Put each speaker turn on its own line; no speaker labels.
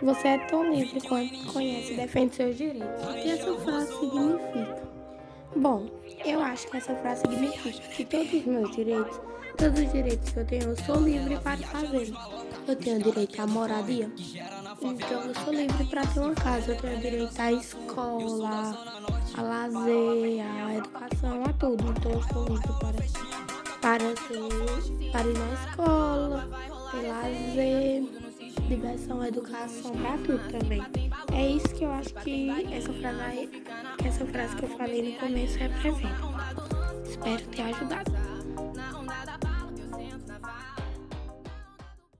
Você é tão livre quanto conhece e defende seus direitos. O que essa frase significa? Bom, eu acho que essa frase significa que todos os meus direitos, todos os direitos que eu tenho, eu sou livre para fazer. Eu tenho direito à moradia, então eu sou livre para ter uma casa. Eu tenho direito à escola, a lazer, à educação, a tudo. Então eu sou livre para, para, ter, para ir na escola, ter lazer diversão, educação, para tudo também. É isso que eu acho que essa frase, que essa frase que eu falei no começo representa. Espero ter ajudado.